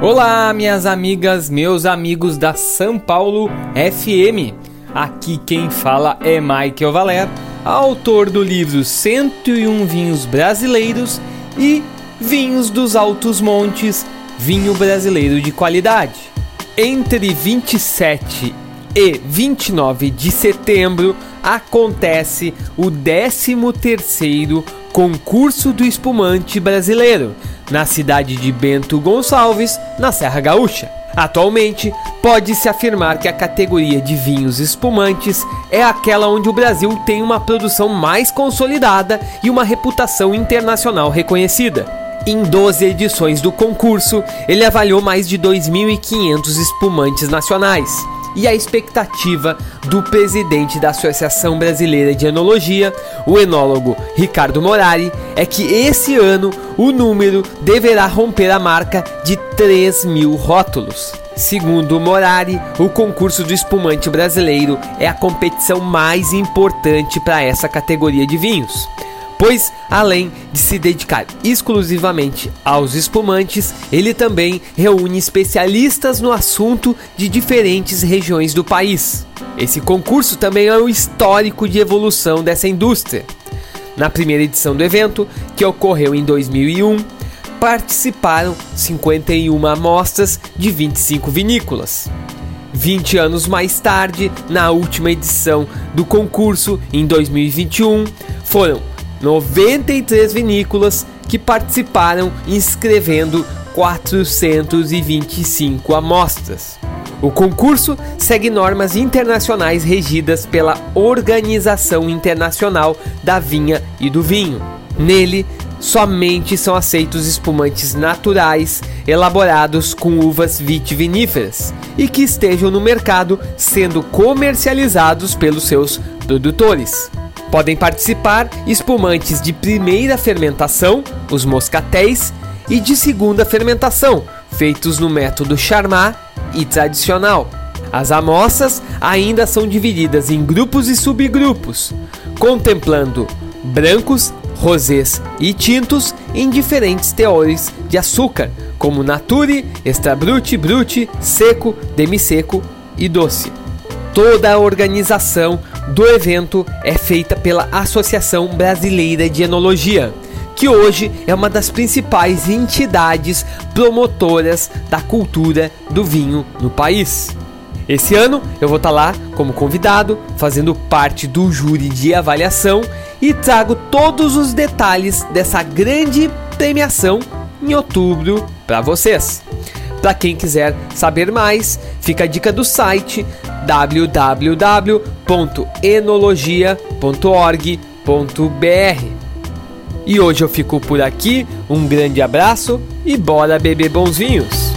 Olá, minhas amigas, meus amigos da São Paulo FM. Aqui quem fala é Michael Valer, autor do livro 101 Vinhos Brasileiros e Vinhos dos Altos Montes, vinho brasileiro de qualidade. Entre 27 e 29 de setembro acontece o 13º Concurso do Espumante Brasileiro, na cidade de Bento Gonçalves, na Serra Gaúcha. Atualmente, pode-se afirmar que a categoria de vinhos espumantes é aquela onde o Brasil tem uma produção mais consolidada e uma reputação internacional reconhecida. Em 12 edições do concurso, ele avaliou mais de 2.500 espumantes nacionais e a expectativa do presidente da Associação Brasileira de Enologia, o enólogo Ricardo Morari, é que esse ano o número deverá romper a marca de 3 mil rótulos. Segundo Morari, o concurso do espumante brasileiro é a competição mais importante para essa categoria de vinhos pois além de se dedicar exclusivamente aos espumantes, ele também reúne especialistas no assunto de diferentes regiões do país. Esse concurso também é um histórico de evolução dessa indústria. Na primeira edição do evento, que ocorreu em 2001, participaram 51 amostras de 25 vinícolas. 20 anos mais tarde, na última edição do concurso, em 2021, foram 93 vinícolas que participaram inscrevendo 425 amostras. O concurso segue normas internacionais regidas pela Organização Internacional da Vinha e do Vinho. Nele, somente são aceitos espumantes naturais elaborados com uvas vitiviníferas e que estejam no mercado sendo comercializados pelos seus produtores. Podem participar espumantes de primeira fermentação, os moscatéis, e de segunda fermentação, feitos no método Charmat e tradicional. As amostras ainda são divididas em grupos e subgrupos, contemplando brancos, rosés e tintos em diferentes teores de açúcar, como nature, extra brute, brute, seco, demi-seco e doce. Toda a organização do evento é feita pela Associação Brasileira de Enologia, que hoje é uma das principais entidades promotoras da cultura do vinho no país. Esse ano eu vou estar tá lá como convidado, fazendo parte do júri de avaliação e trago todos os detalhes dessa grande premiação em outubro para vocês. Para quem quiser saber mais, fica a dica do site www.enologia.org.br. E hoje eu fico por aqui, um grande abraço e bora beber bons vinhos!